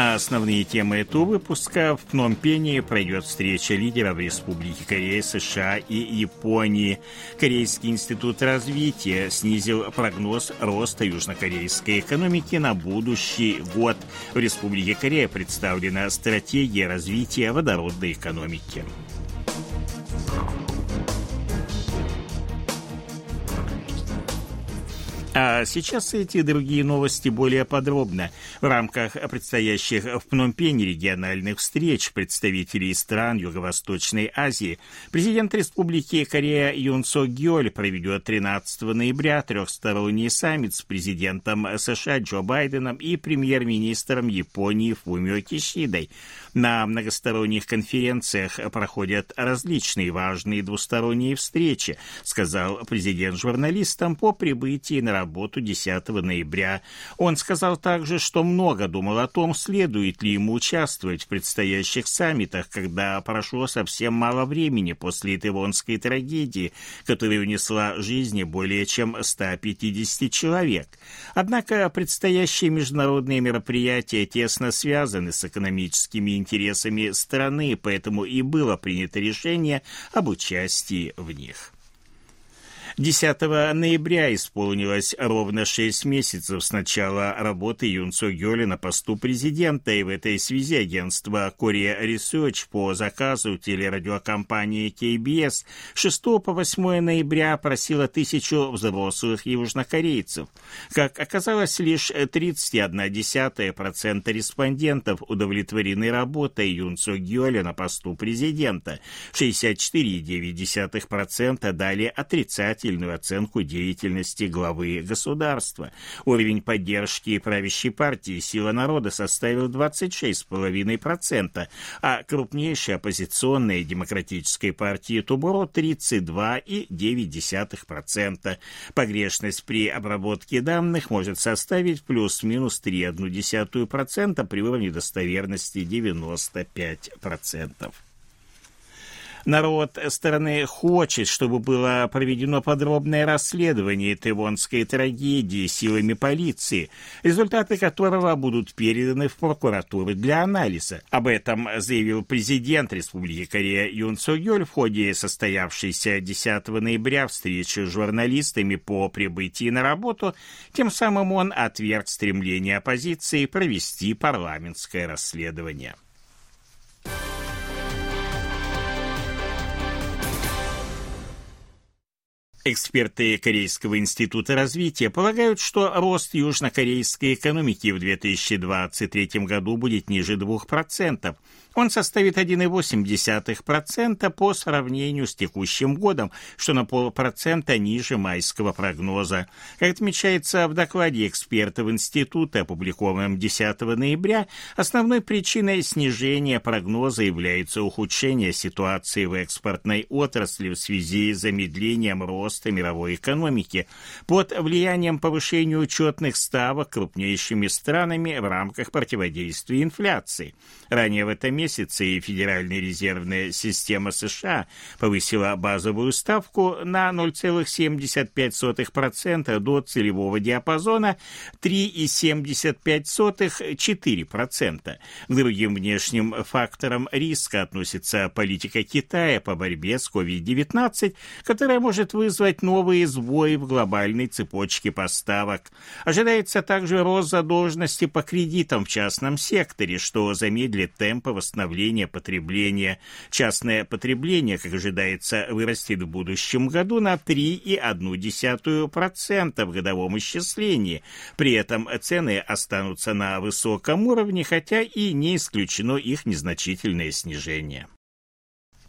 А основные темы этого выпуска в Пномпене пройдет встреча лидеров Республики Корея, США и Японии. Корейский институт развития снизил прогноз роста южнокорейской экономики на будущий год. В Республике Корея представлена стратегия развития водородной экономики. А сейчас эти и другие новости более подробно. В рамках предстоящих в Пномпене региональных встреч представителей стран Юго-Восточной Азии президент Республики Корея Юн Со Гёль проведет 13 ноября трехсторонний саммит с президентом США Джо Байденом и премьер-министром Японии Фумио Кишидой. На многосторонних конференциях проходят различные важные двусторонние встречи, сказал президент журналистам по прибытии на работу 10 ноября. Он сказал также, что много думал о том, следует ли ему участвовать в предстоящих саммитах, когда прошло совсем мало времени после Итывонской трагедии, которая унесла жизни более чем 150 человек. Однако предстоящие международные мероприятия тесно связаны с экономическими интересами страны, поэтому и было принято решение об участии в них. 10 ноября исполнилось ровно шесть месяцев с начала работы Юн Со Гёля на посту президента, и в этой связи агентство Korea Research по заказу телерадиокомпании KBS 6 по 8 ноября просило тысячу взрослых южнокорейцев. Как оказалось, лишь 31,1% респондентов удовлетворены работой Юн Со Гёля на посту президента, 64,9% дали отрицательный положительную оценку деятельности главы государства. Уровень поддержки правящей партии «Сила народа» составил 26,5%, а крупнейшей оппозиционной демократической партии Тубуро 32,9%. Погрешность при обработке данных может составить плюс-минус 3,1% при уровне достоверности 95%. Народ страны хочет, чтобы было проведено подробное расследование Тывонской трагедии силами полиции, результаты которого будут переданы в прокуратуру для анализа. Об этом заявил президент Республики Корея Юн Со Гёль в ходе состоявшейся 10 ноября встречи с журналистами по прибытии на работу. Тем самым он отверг стремление оппозиции провести парламентское расследование. Эксперты Корейского института развития полагают, что рост южнокорейской экономики в 2023 году будет ниже 2%, он составит 1,8% по сравнению с текущим годом, что на полпроцента ниже майского прогноза. Как отмечается в докладе экспертов института, опубликованном 10 ноября, основной причиной снижения прогноза является ухудшение ситуации в экспортной отрасли в связи с замедлением роста мировой экономики под влиянием повышения учетных ставок крупнейшими странами в рамках противодействия инфляции. Ранее в этом месяце и Федеральная резервная система США повысила базовую ставку на 0,75% до целевого диапазона 3,75-4%. К другим внешним факторам риска относится политика Китая по борьбе с COVID-19, которая может вызвать новые сбои в глобальной цепочке поставок. Ожидается также рост задолженности по кредитам в частном секторе, что замедлит темпы восстановления восстановления потребления. Частное потребление, как ожидается, вырастет в будущем году на 3,1% в годовом исчислении. При этом цены останутся на высоком уровне, хотя и не исключено их незначительное снижение.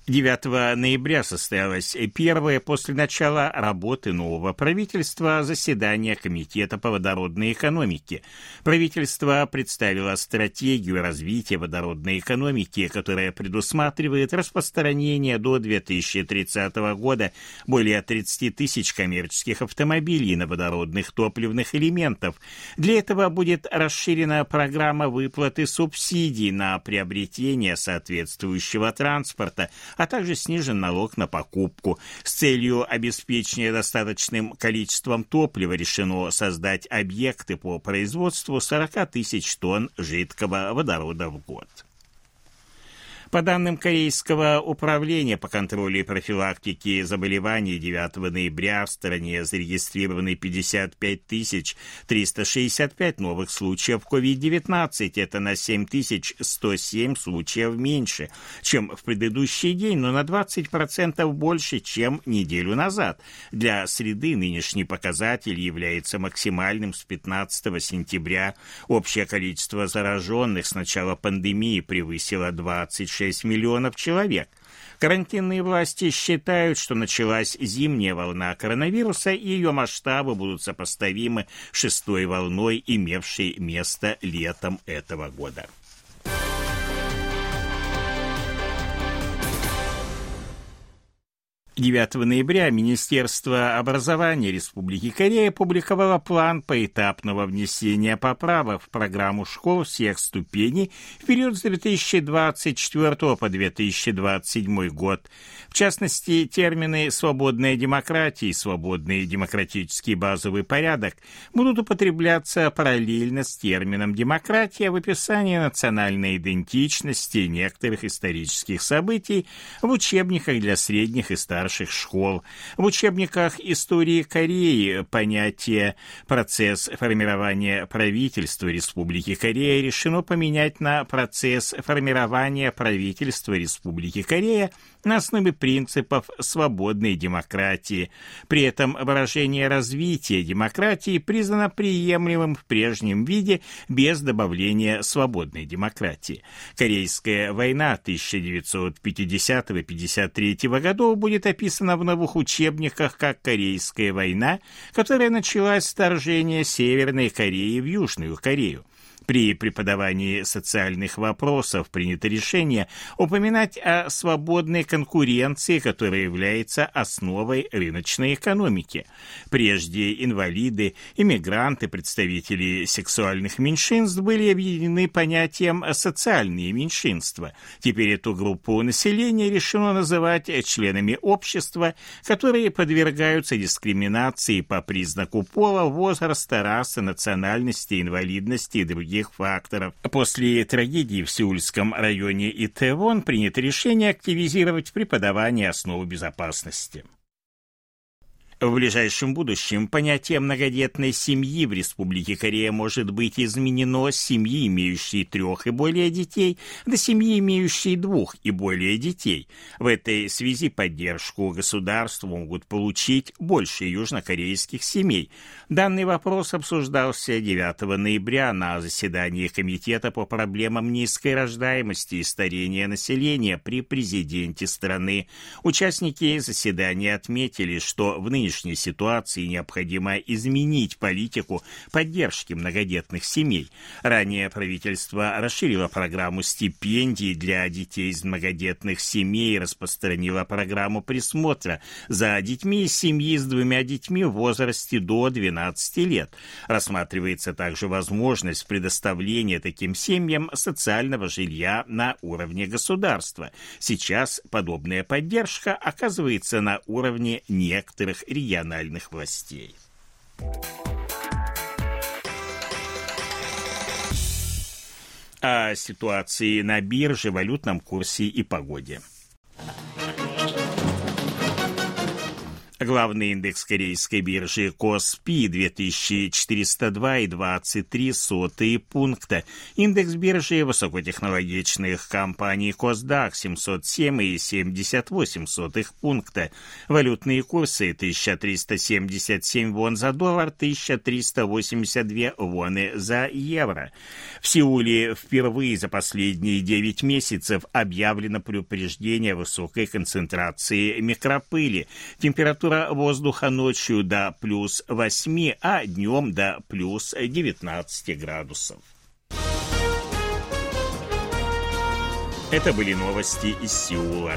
9 ноября состоялось первое после начала работы нового правительства заседание Комитета по водородной экономике. Правительство представило стратегию развития водородной экономики, которая предусматривает распространение до 2030 года более 30 тысяч коммерческих автомобилей на водородных топливных элементов. Для этого будет расширена программа выплаты субсидий на приобретение соответствующего транспорта, а также снижен налог на покупку. С целью обеспечения достаточным количеством топлива решено создать объекты по производству 40 тысяч тонн жидкого водорода в год. По данным Корейского управления по контролю и профилактике заболеваний 9 ноября в стране зарегистрированы 55 365 новых случаев COVID-19. Это на 7 107 случаев меньше, чем в предыдущий день, но на 20% больше, чем неделю назад. Для среды нынешний показатель является максимальным с 15 сентября. Общее количество зараженных с начала пандемии превысило 26 6 миллионов человек. Карантинные власти считают, что началась зимняя волна коронавируса, и ее масштабы будут сопоставимы шестой волной, имевшей место летом этого года. 9 ноября Министерство образования Республики Корея опубликовало план поэтапного внесения поправок в программу школ всех ступеней в период с 2024 по 2027 год. В частности, термины «свободная демократия» и «свободный демократический базовый порядок» будут употребляться параллельно с термином «демократия» в описании национальной идентичности некоторых исторических событий в учебниках для средних и старших старших школ. В учебниках истории Кореи понятие «процесс формирования правительства Республики Корея» решено поменять на «процесс формирования правительства Республики Корея» на основе принципов свободной демократии. При этом выражение развития демократии признано приемлемым в прежнем виде без добавления свободной демократии. Корейская война 1950-53 годов будет описана в новых учебниках как Корейская война, которая началась с вторжения Северной Кореи в Южную Корею. При преподавании социальных вопросов принято решение упоминать о свободной конкуренции, которая является основой рыночной экономики. Прежде инвалиды, иммигранты, представители сексуальных меньшинств были объединены понятием «социальные меньшинства». Теперь эту группу населения решено называть членами общества, которые подвергаются дискриминации по признаку пола, возраста, расы, национальности, инвалидности и других других факторов. После трагедии в Сеульском районе Итевон принято решение активизировать преподавание основы безопасности. В ближайшем будущем понятие многодетной семьи в Республике Корея может быть изменено с семьи, имеющей трех и более детей, до семьи, имеющей двух и более детей. В этой связи поддержку государства могут получить больше южнокорейских семей. Данный вопрос обсуждался 9 ноября на заседании Комитета по проблемам низкой рождаемости и старения населения при президенте страны. Участники заседания отметили, что в нынешнем нынешней ситуации необходимо изменить политику поддержки многодетных семей. Ранее правительство расширило программу стипендий для детей из многодетных семей и распространило программу присмотра за детьми из семьи с двумя детьми в возрасте до 12 лет. Рассматривается также возможность предоставления таким семьям социального жилья на уровне государства. Сейчас подобная поддержка оказывается на уровне некоторых регионов региональных властей. О ситуации на бирже, валютном курсе и погоде. Главный индекс корейской биржи Коспи 2402,23 пункта. Индекс биржи высокотехнологичных компаний Косдак 707,78 пункта. Валютные курсы 1377 вон за доллар, 1382 воны за евро. В Сеуле впервые за последние 9 месяцев объявлено предупреждение высокой концентрации микропыли. Температура температура воздуха ночью до плюс 8, а днем до плюс 19 градусов. Это были новости из Сеула.